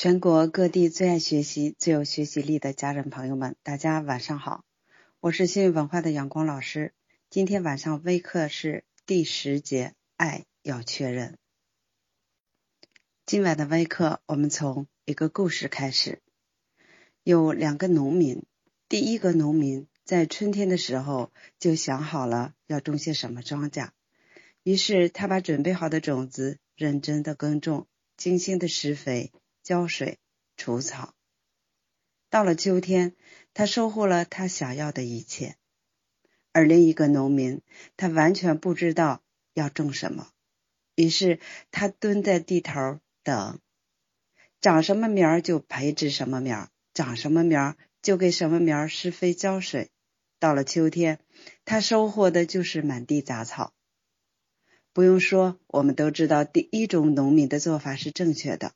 全国各地最爱学习、最有学习力的家人朋友们，大家晚上好！我是新文化的阳光老师。今天晚上微课是第十节，爱要确认。今晚的微课，我们从一个故事开始。有两个农民，第一个农民在春天的时候就想好了要种些什么庄稼，于是他把准备好的种子认真的耕种，精心的施肥。浇水、除草。到了秋天，他收获了他想要的一切。而另一个农民，他完全不知道要种什么，于是他蹲在地头等，长什么苗就培植什么苗，长什么苗就给什么苗施肥浇水。到了秋天，他收获的就是满地杂草。不用说，我们都知道第一种农民的做法是正确的。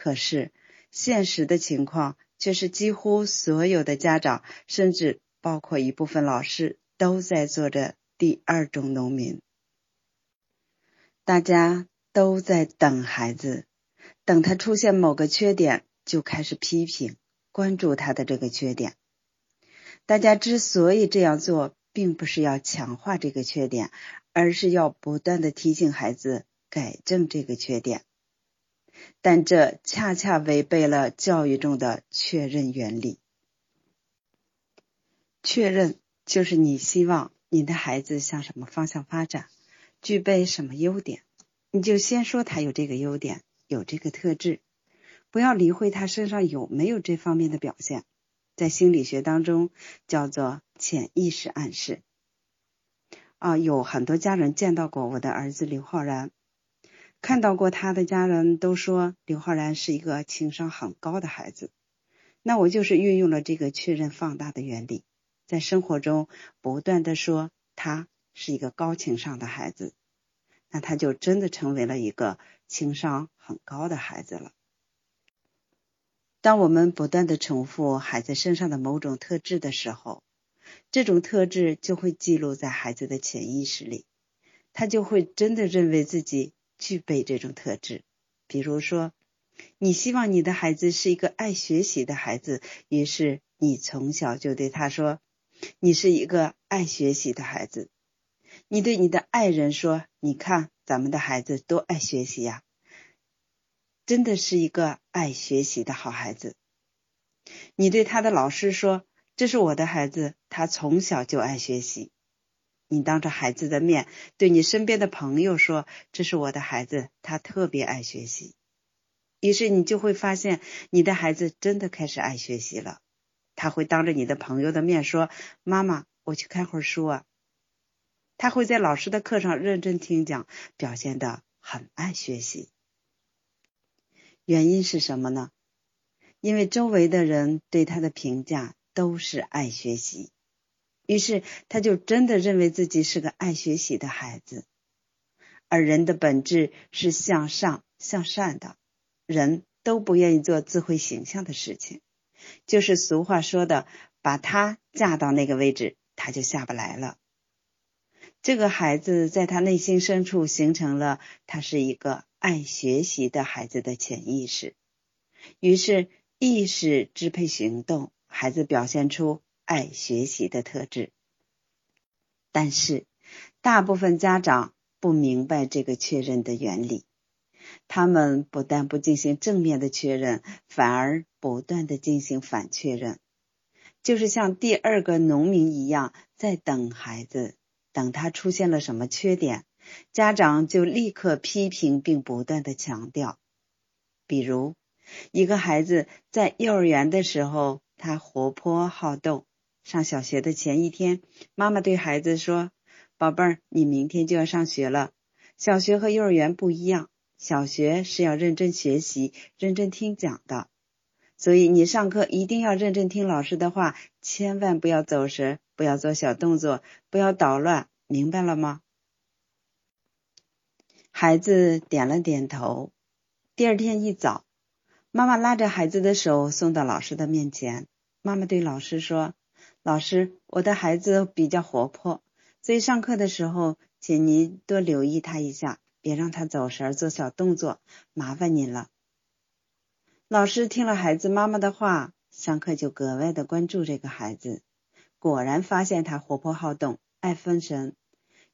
可是，现实的情况却是，几乎所有的家长，甚至包括一部分老师，都在做着第二种农民。大家都在等孩子，等他出现某个缺点，就开始批评、关注他的这个缺点。大家之所以这样做，并不是要强化这个缺点，而是要不断的提醒孩子改正这个缺点。但这恰恰违背了教育中的确认原理。确认就是你希望你的孩子向什么方向发展，具备什么优点，你就先说他有这个优点，有这个特质，不要理会他身上有没有这方面的表现。在心理学当中叫做潜意识暗示。啊，有很多家人见到过我的儿子刘浩然。看到过他的家人都说刘浩然是一个情商很高的孩子，那我就是运用了这个确认放大的原理，在生活中不断的说他是一个高情商的孩子，那他就真的成为了一个情商很高的孩子了。当我们不断的重复孩子身上的某种特质的时候，这种特质就会记录在孩子的潜意识里，他就会真的认为自己。具备这种特质，比如说，你希望你的孩子是一个爱学习的孩子，于是你从小就对他说：“你是一个爱学习的孩子。”你对你的爱人说：“你看，咱们的孩子多爱学习呀，真的是一个爱学习的好孩子。”你对他的老师说：“这是我的孩子，他从小就爱学习。”你当着孩子的面对你身边的朋友说：“这是我的孩子，他特别爱学习。”于是你就会发现，你的孩子真的开始爱学习了。他会当着你的朋友的面说：“妈妈，我去看会儿书啊。”他会在老师的课上认真听讲，表现的很爱学习。原因是什么呢？因为周围的人对他的评价都是爱学习。于是他就真的认为自己是个爱学习的孩子，而人的本质是向上向善的，人都不愿意做自毁形象的事情，就是俗话说的，把他架到那个位置，他就下不来了。这个孩子在他内心深处形成了他是一个爱学习的孩子的潜意识，于是意识支配行动，孩子表现出。爱学习的特质，但是大部分家长不明白这个确认的原理，他们不但不进行正面的确认，反而不断的进行反确认，就是像第二个农民一样，在等孩子，等他出现了什么缺点，家长就立刻批评并不断的强调，比如一个孩子在幼儿园的时候，他活泼好动。上小学的前一天，妈妈对孩子说：“宝贝儿，你明天就要上学了。小学和幼儿园不一样，小学是要认真学习、认真听讲的，所以你上课一定要认真听老师的话，千万不要走神，不要做小动作，不要捣乱，明白了吗？”孩子点了点头。第二天一早，妈妈拉着孩子的手送到老师的面前，妈妈对老师说。老师，我的孩子比较活泼，所以上课的时候，请您多留意他一下，别让他走神做小动作，麻烦您了。老师听了孩子妈妈的话，上课就格外的关注这个孩子。果然发现他活泼好动，爱分神。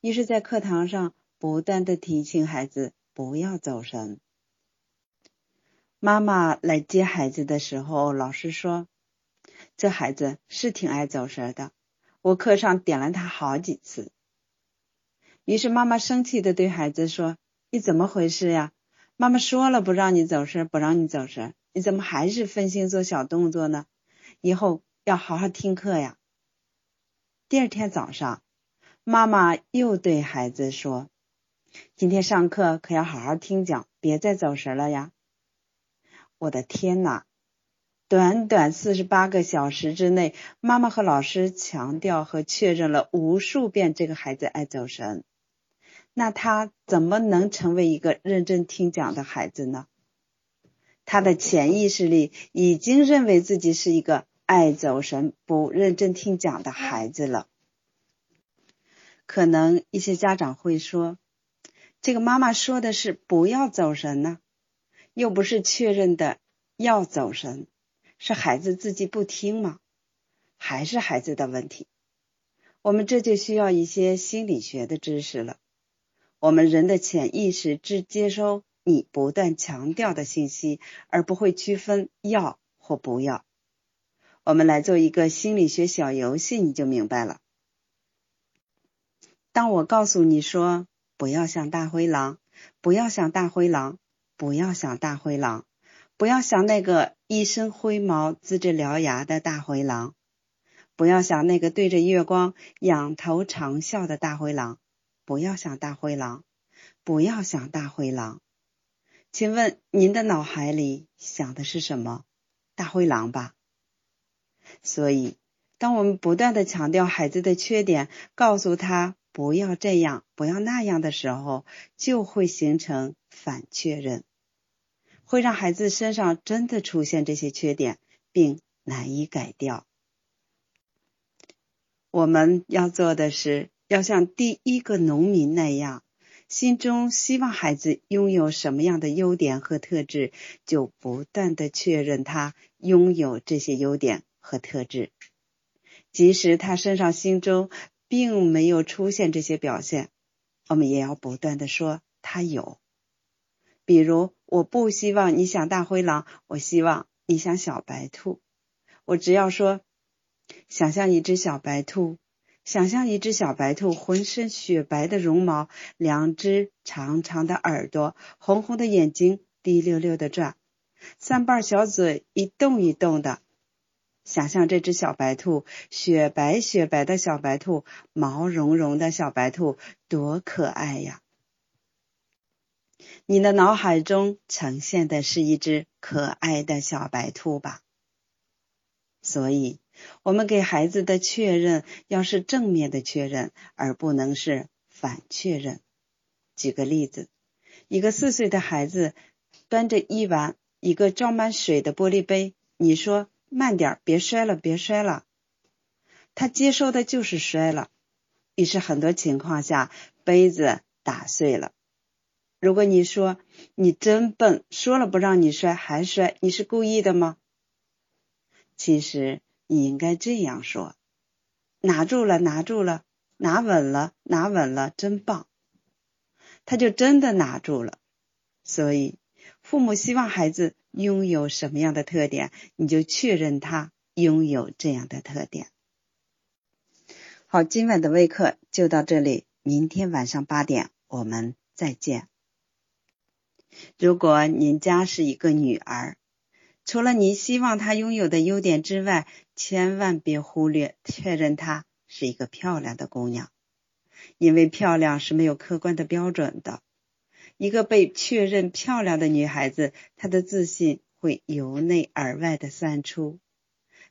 于是，在课堂上不断的提醒孩子不要走神。妈妈来接孩子的时候，老师说：“这孩子是挺爱走神的，我课上点了他好几次。”于是妈妈生气的对孩子说：“你怎么回事呀？妈妈说了不让你走神，不让你走神。”你怎么还是分心做小动作呢？以后要好好听课呀。第二天早上，妈妈又对孩子说：“今天上课可要好好听讲，别再走神了呀。”我的天呐！短短四十八个小时之内，妈妈和老师强调和确认了无数遍这个孩子爱走神，那他怎么能成为一个认真听讲的孩子呢？他的潜意识里已经认为自己是一个爱走神、不认真听讲的孩子了。可能一些家长会说：“这个妈妈说的是不要走神呢，又不是确认的要走神，是孩子自己不听吗？还是孩子的问题？”我们这就需要一些心理学的知识了。我们人的潜意识只接收。你不断强调的信息，而不会区分要或不要。我们来做一个心理学小游戏，你就明白了。当我告诉你说不要想大灰狼，不要想大灰狼，不要想大灰狼，不要想那个一身灰毛、龇着獠牙的大灰狼，不要想那个对着月光仰头长啸的大灰狼，不要想大灰狼，不要想大灰狼。请问您的脑海里想的是什么？大灰狼吧。所以，当我们不断的强调孩子的缺点，告诉他不要这样、不要那样的时候，就会形成反确认，会让孩子身上真的出现这些缺点，并难以改掉。我们要做的是，要像第一个农民那样。心中希望孩子拥有什么样的优点和特质，就不断的确认他拥有这些优点和特质，即使他身上心中并没有出现这些表现，我们也要不断的说他有。比如，我不希望你想大灰狼，我希望你想小白兔。我只要说，想象一只小白兔。想象一只小白兔，浑身雪白的绒毛，两只长长的耳朵，红红的眼睛，滴溜溜的转，三瓣小嘴一动一动的。想象这只小白兔，雪白雪白的小白兔，毛茸茸的小白兔，多可爱呀！你的脑海中呈现的是一只可爱的小白兔吧？所以。我们给孩子的确认要是正面的确认，而不能是反确认。举个例子，一个四岁的孩子端着一碗一个装满水的玻璃杯，你说慢点，别摔了，别摔了。他接受的就是摔了，于是很多情况下杯子打碎了。如果你说你真笨，说了不让你摔还摔，你是故意的吗？其实。你应该这样说：拿住了，拿住了，拿稳了，拿稳了，真棒！他就真的拿住了。所以，父母希望孩子拥有什么样的特点，你就确认他拥有这样的特点。好，今晚的微课就到这里，明天晚上八点我们再见。如果您家是一个女儿，除了您希望她拥有的优点之外，千万别忽略确认她是一个漂亮的姑娘，因为漂亮是没有客观的标准的。一个被确认漂亮的女孩子，她的自信会由内而外的散出。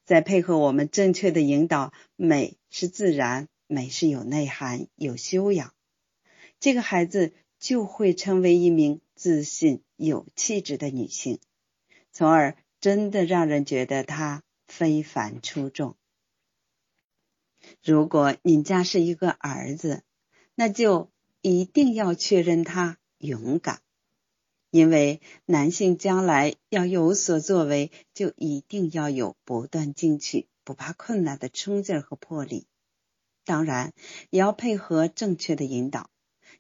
再配合我们正确的引导，美是自然，美是有内涵、有修养，这个孩子就会成为一名自信、有气质的女性，从而。真的让人觉得她非凡出众。如果您家是一个儿子，那就一定要确认他勇敢，因为男性将来要有所作为，就一定要有不断进取、不怕困难的冲劲和魄力。当然，也要配合正确的引导。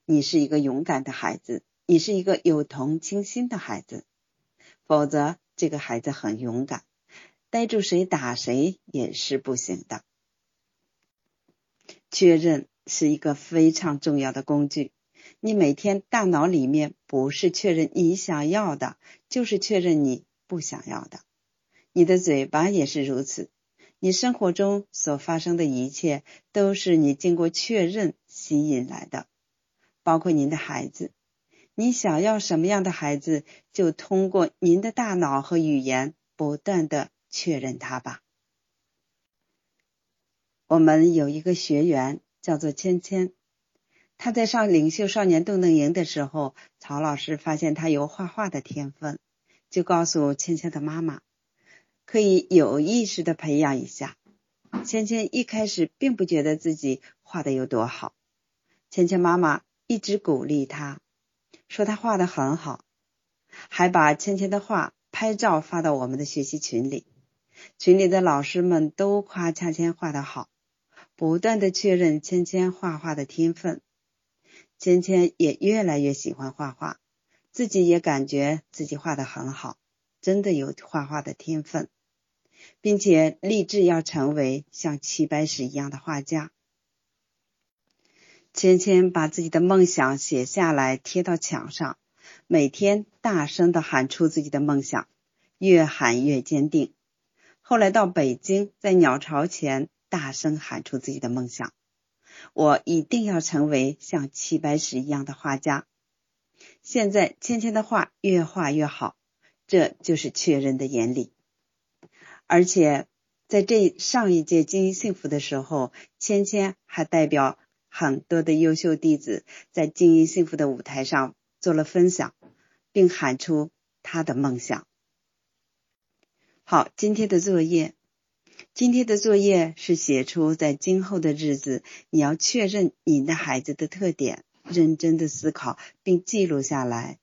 你是一个勇敢的孩子，你是一个有同情心的孩子，否则这个孩子很勇敢，逮住谁打谁也是不行的。确认是一个非常重要的工具。你每天大脑里面不是确认你想要的，就是确认你不想要的。你的嘴巴也是如此。你生活中所发生的一切都是你经过确认吸引来的，包括您的孩子。你想要什么样的孩子，就通过您的大脑和语言不断的确认他吧。我们有一个学员叫做芊芊。他在上领袖少年动能营的时候，曹老师发现他有画画的天分，就告诉芊芊的妈妈，可以有意识的培养一下。芊芊一开始并不觉得自己画的有多好，芊芊妈妈一直鼓励他，说他画的很好，还把芊芊的画拍照发到我们的学习群里，群里的老师们都夸芊芊画的好，不断的确认芊芊画画的天分。芊芊也越来越喜欢画画，自己也感觉自己画的很好，真的有画画的天分，并且立志要成为像齐白石一样的画家。芊芊把自己的梦想写下来贴到墙上，每天大声的喊出自己的梦想，越喊越坚定。后来到北京，在鸟巢前大声喊出自己的梦想。我一定要成为像齐白石一样的画家。现在芊芊的画越画越好，这就是确认的眼里。而且在这上一届经营幸福的时候，芊芊还代表很多的优秀弟子在经营幸福的舞台上做了分享，并喊出他的梦想。好，今天的作业。今天的作业是写出在今后的日子，你要确认你的孩子的特点，认真的思考并记录下来，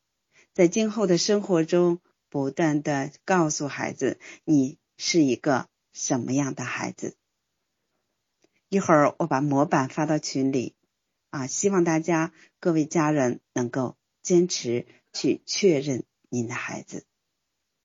在今后的生活中不断的告诉孩子你是一个什么样的孩子。一会儿我把模板发到群里，啊，希望大家各位家人能够坚持去确认您的孩子。